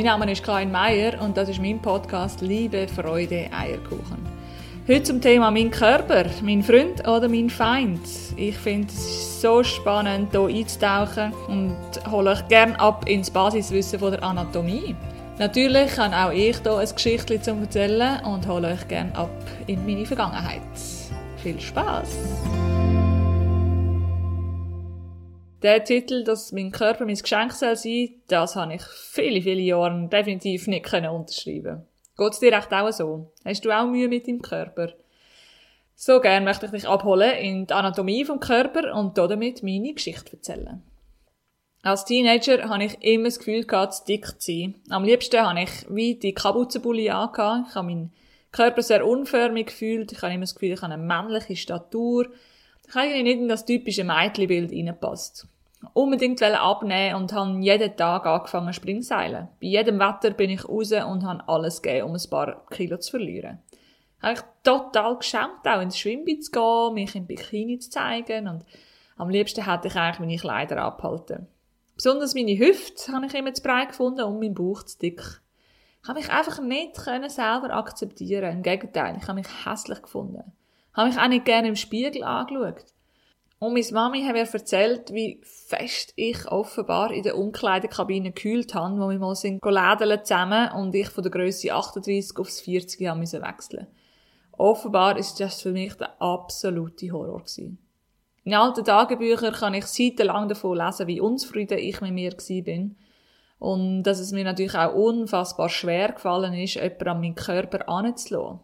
mein Name ist Karin Meier und das ist mein Podcast Liebe, Freude, Eierkuchen. Heute zum Thema mein Körper, mein Freund oder mein Feind. Ich finde es so spannend, hier einzutauchen und hole euch gerne ab ins Basiswissen von der Anatomie. Natürlich habe auch ich hier ein Geschichtchen zu erzählen und hole euch gerne ab in meine Vergangenheit. Viel Spaß! Der Titel, dass mein Körper mein Geschenk soll sein, das habe ich viele, viele Jahre definitiv nicht können unterschreiben. Geht es dir echt auch so? Hast du auch Mühe mit deinem Körper? So gern möchte ich dich abholen in die Anatomie vom Körper und damit meine Geschichte erzählen. Als Teenager hatte ich immer das Gefühl zu dick zu sein. Am liebsten hatte ich wie die Kapuzenbully angehabt. Ich habe meinen Körper sehr unförmig gefühlt. Ich habe immer das Gefühl, ich habe eine männliche Statur eigentlich nicht in das typische Mädchenbild reinpasst. Unbedingt abnehmen und habe jeden Tag angefangen Springseilen. Bei jedem Wetter bin ich raus und habe alles gegeben, um ein paar Kilo zu verlieren. Ich habe total geschämt, auch ins Schwimmbad zu gehen, mich im Bikini zu zeigen und am liebsten hätte ich eigentlich meine Kleider abhalten. Besonders meine Hüfte habe ich immer zu breit gefunden und mein Bauch zu dick. Ich habe mich einfach nicht selber akzeptieren. Im Gegenteil, ich habe mich hässlich gefunden habe mich auch nicht gerne im Spiegel angeschaut. Und meine Mami hat mir erzählt, wie fest ich offenbar in der Umkleidekabine gekühlt habe, wo wir mal sind lädeln zusammen und ich von der Größe 38 aufs 40 haben müssen wechseln. Offenbar ist das für mich der absolute Horror gewesen. In alten Tagebüchern kann ich seitenlang davon lesen, wie unzufrieden ich mit mir bin. Und dass es mir natürlich auch unfassbar schwer gefallen ist, jemanden an meinen Körper anzulassen.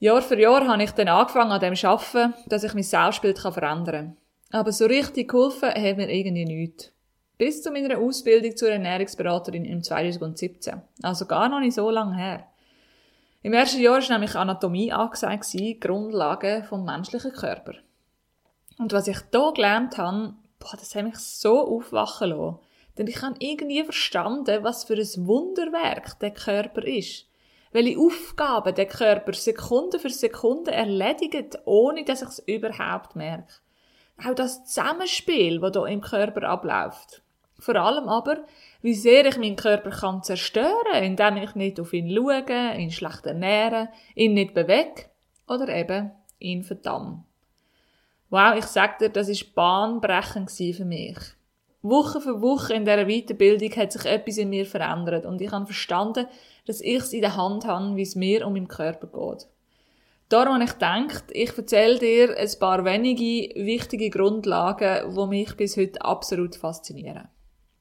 Jahr für Jahr habe ich dann angefangen an dem zu arbeiten, dass ich mein Selbstbild verändern kann. Aber so richtig geholfen hat mir irgendwie nichts. Bis zu meiner Ausbildung zur Ernährungsberaterin im 2017. Also gar noch nicht so lange her. Im ersten Jahr war nämlich Anatomie angesagt, Grundlagen vom menschlichen Körper. Und was ich hier gelernt habe, boah, das hat mich so aufwachen lassen. Denn ich habe irgendwie verstanden, was für ein Wunderwerk der Körper ist welche Aufgaben der Körper Sekunde für Sekunde erledigt, ohne dass ich es überhaupt merke. Auch das Zusammenspiel, das hier im Körper abläuft. Vor allem aber, wie sehr ich meinen Körper kann zerstören, indem ich nicht auf ihn schaue, ihn schlecht ernähre, ihn nicht bewege oder eben ihn verdamme. Wow, ich sag dir, das ist bahnbrechend für mich. Woche für Woche in dieser Weiterbildung hat sich etwas in mir verändert und ich habe verstanden, dass ich es in der Hand habe, wie es mir um meinen Körper geht. Darum habe ich gedacht, ich erzähle dir ein paar wenige wichtige Grundlagen, die mich bis heute absolut faszinieren.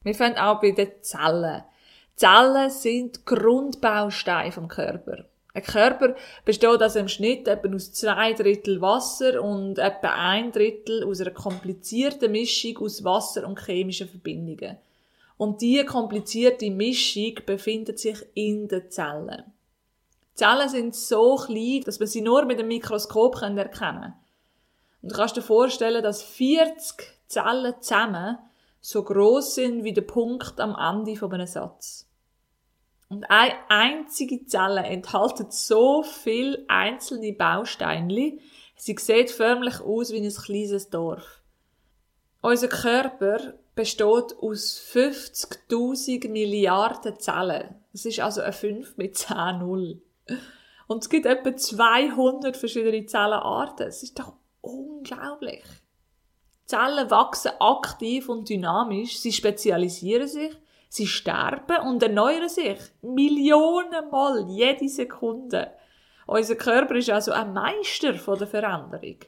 Wir fangen auch bei den Zellen. Zellen sind Grundbausteine vom Körper. Ein Körper besteht also im Schnitt etwa aus zwei Drittel Wasser und etwa ein Drittel aus einer komplizierten Mischung aus Wasser und chemischen Verbindungen. Und diese komplizierte Mischung befindet sich in den Zellen. Die Zellen sind so klein, dass man sie nur mit dem Mikroskop erkennen kann. Und du kannst dir vorstellen, dass 40 Zellen zusammen so groß sind wie der Punkt am Ende von einem Satz. Und eine einzige Zelle enthält so viel einzelne Bausteine, sie sieht förmlich aus wie ein kleines Dorf. Unser Körper besteht aus 50.000 Milliarden Zellen. Das ist also ein 5 mit 10 Null. Und es gibt etwa 200 verschiedene Zellenarten. Es ist doch unglaublich. Zellen wachsen aktiv und dynamisch, sie spezialisieren sich Sie sterben und erneuern sich Millionenmal jede Sekunde. Unser Körper ist also ein Meister der Veränderung.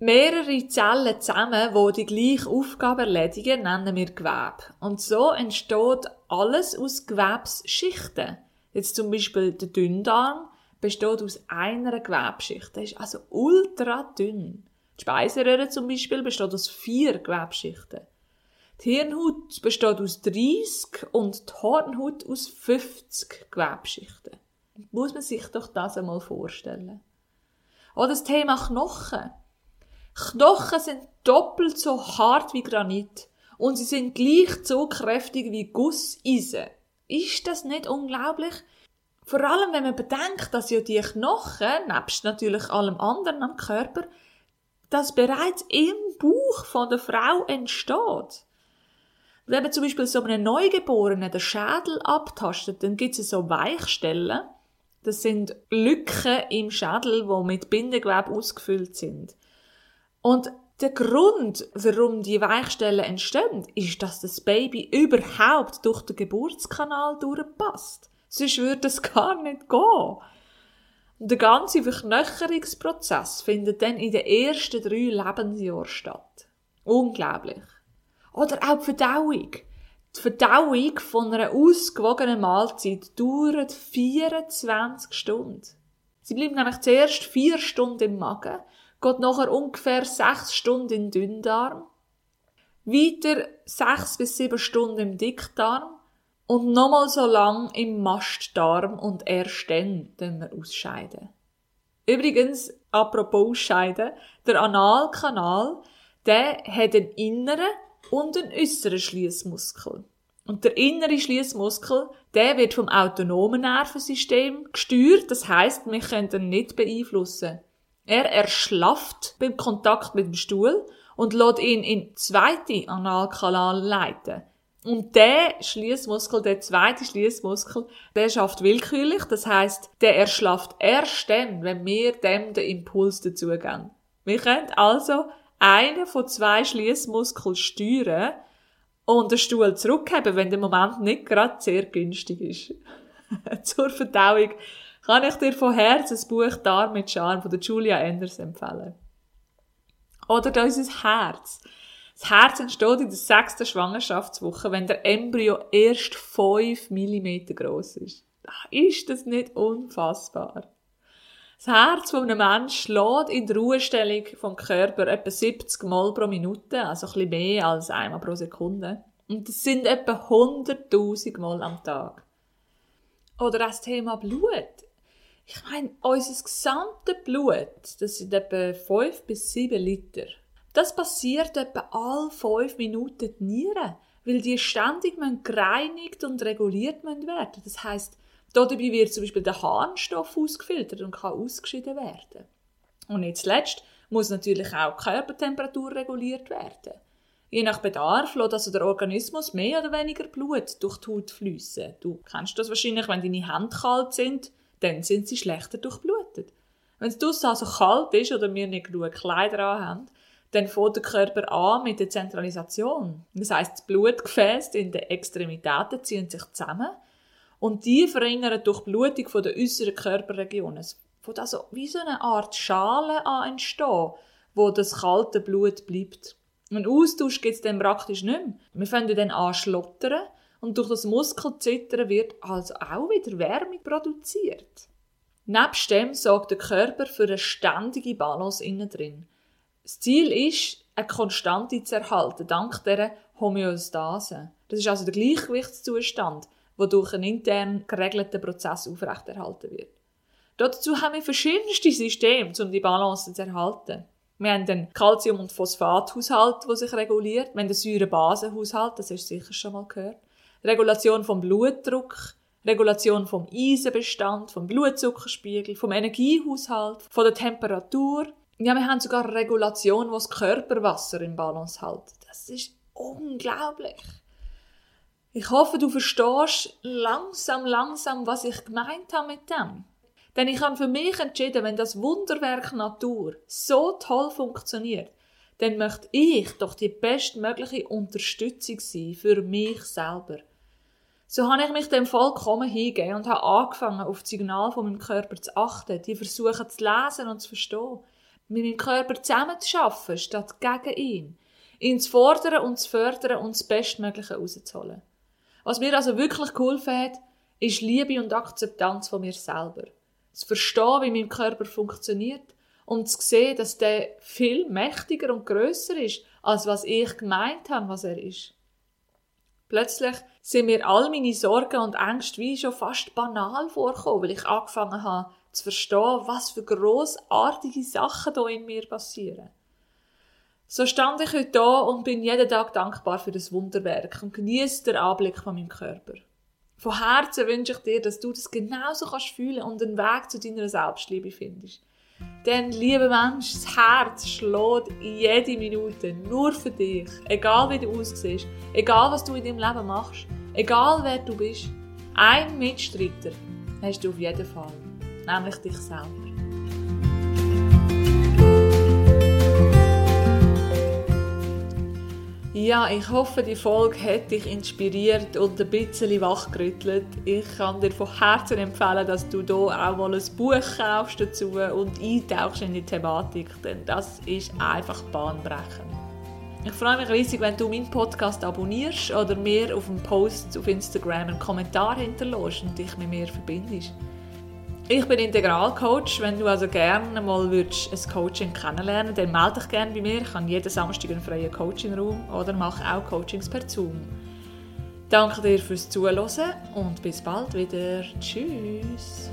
Mehrere Zellen zusammen, die die gleiche Aufgabe erledigen, nennen wir Gewebe. Und so entsteht alles aus Gewebsschichten. Jetzt zum Beispiel der Dünndarm besteht aus einer Gewebschicht. Der ist also ultra dünn. Die Speiseröhre zum Beispiel besteht aus vier Gewebschichten. Die Hirnhaut besteht aus 30 und die Hornhaut aus 50 Gewebschichten. Muss man sich doch das einmal vorstellen. Oder das Thema Knochen. Knochen sind doppelt so hart wie Granit und sie sind gleich so kräftig wie Gusseisen. Ist das nicht unglaublich? Vor allem, wenn man bedenkt, dass ja die Knochen, nebst natürlich allem anderen am Körper, das bereits im Bauch von der Frau entsteht. Wenn man zum Beispiel so einem Neugeborenen den Schädel abtastet, dann gibt es so Weichstellen. Das sind Lücken im Schädel, die mit Bindegewebe ausgefüllt sind. Und der Grund, warum die Weichstellen entstehen, ist, dass das Baby überhaupt durch den Geburtskanal durchpasst. Sonst würde es gar nicht gehen. Und der ganze Verknöcherungsprozess findet dann in den ersten drei Lebensjahren statt. Unglaublich. Oder auch die Verdauung. Die Verdauung von einer ausgewogenen Mahlzeit dauert 24 Stunden. Sie bleibt nämlich zuerst vier Stunden im Magen, geht nachher ungefähr sechs Stunden in den Dünndarm, weiter sechs bis sieben Stunden im Dickdarm und nochmal so lang im Mastdarm und erst dann dann wir ausscheiden. Übrigens, apropos ausscheiden, der Analkanal, der hat einen inneren und einen äußeren Schließmuskel. Und der innere Schließmuskel, der wird vom autonomen Nervensystem gesteuert, das heißt, wir können ihn nicht beeinflussen. Er erschlafft beim Kontakt mit dem Stuhl und lässt ihn in zweite Analkanal leiten. Und der Schließmuskel, der zweite Schließmuskel, der schafft willkürlich. Das heißt, der erschlafft erst dann, wenn wir dem den Impuls dazugeben. Wir können also einen von zwei Schließmuskeln steuern und den Stuhl zurückheben, wenn der Moment nicht gerade sehr günstig ist. Zur Verdauung kann ich dir von Herzen das Buch Darm mit Charme von Julia Enders empfehlen. Oder unser Herz. Das Herz entsteht in der sechsten Schwangerschaftswoche, wenn der Embryo erst 5 mm groß ist. Ist das nicht unfassbar? Das Herz von einem Menschen schlägt in der Ruhestellung vom Körper etwa 70 Mal pro Minute, also ein bisschen mehr als einmal pro Sekunde. Und das sind etwa 100.000 Mal am Tag. Oder das Thema Blut. Ich meine, unser gesamtes Blut, das sind etwa 5 bis 7 Liter. Das passiert etwa alle fünf Minuten die Nieren, weil die ständig gereinigt und reguliert werden. Das heißt, dabei wird zum Beispiel der Harnstoff ausgefiltert und kann ausgeschieden werden. Und nicht zuletzt muss natürlich auch die Körpertemperatur reguliert werden. Je nach Bedarf lässt also der Organismus mehr oder weniger Blut durch die Haut fließen. Du kennst das wahrscheinlich, wenn deine Hände kalt sind, dann sind sie schlechter durchblutet. Wenn es also kalt ist oder wir nicht genug Kleider haben, dann fängt der Körper an mit der Zentralisation. Das heißt, die Blutgefäße in den Extremitäten ziehen sich zusammen und die verringern durch Blutung den äußeren Körperregionen. Es fängt also wie so eine Art Schale an entstehen, wo das kalte Blut bleibt. Einen Austausch gibt es dann praktisch nicht mehr. Wir fangen dann an schlottern und durch das Muskelzittern wird also auch wieder Wärme produziert. Nebst dem sorgt der Körper für eine ständige Balance innen drin. Das Ziel ist, eine Konstante zu erhalten, dank dieser Homöostase. Das ist also der Gleichgewichtszustand, der durch einen intern geregelten Prozess aufrechterhalten wird. Dazu haben wir verschiedenste Systeme, um die Balance zu erhalten. Wir haben den Calcium- und Phosphathaushalt, der sich reguliert. Wir haben den Säurebasenhaushalt, das hast du sicher schon mal gehört. Regulation vom Blutdruck, Regulation vom Eisenbestand, vom Blutzuckerspiegel, vom Energiehaushalt, von der Temperatur, ja, wir haben sogar Regulation, die das Körperwasser im Balance hält. Das ist unglaublich. Ich hoffe, du verstehst langsam, langsam, was ich gemeint habe mit dem. Denn ich habe für mich entschieden, wenn das Wunderwerk Natur so toll funktioniert, dann möchte ich doch die bestmögliche Unterstützung sein für mich selber. So habe ich mich dem vollkommen hingegeben und habe angefangen, auf das Signal von meinem Körper zu achten, die versuchen zu lesen und zu verstehen mit meinem Körper zusammen zu arbeiten, statt gegen ihn. Ihn zu fordern und zu fördern und das Bestmögliche rauszuholen. Was mir also wirklich geholfen hat, ist Liebe und Akzeptanz von mir selber. Zu verstehen, wie mein Körper funktioniert und zu sehen, dass der viel mächtiger und größer ist, als was ich gemeint habe, was er ist. Plötzlich sind mir all meine Sorgen und Ängste wie schon fast banal vorgekommen, weil ich angefangen habe, zu verstehen, was für großartige Sachen da in mir passieren. So stand ich heute da und bin jeden Tag dankbar für das Wunderwerk und genieße den Anblick von meinem Körper. Von Herzen wünsche ich dir, dass du das genauso kannst fühlen und einen Weg zu deiner Selbstliebe findest. Denn, lieber Mensch, das Herz schlägt jede Minute nur für dich. Egal wie du aussiehst, egal was du in deinem Leben machst, egal wer du bist. Ein Mitstreiter hast du auf jeden Fall, nämlich dich selber. Ja, ich hoffe, die Folge hat dich inspiriert und ein bisschen wachgerüttelt. Ich kann dir von Herzen empfehlen, dass du hier auch mal ein Buch kaufst dazu und eintauchst in die Thematik, denn das ist einfach bahnbrechend. Ich freue mich riesig, wenn du meinen Podcast abonnierst oder mir auf einem Post auf Instagram einen Kommentar hinterlässt und dich mit mir verbindest. Ich bin Integralcoach. Wenn du also gerne mal würdest, ein Coaching kennenlernen dann melde dich gerne bei mir. Ich habe jeden Samstag einen freien Coaching-Raum oder mache auch Coachings per Zoom. Danke dir fürs Zuhören und bis bald wieder. Tschüss.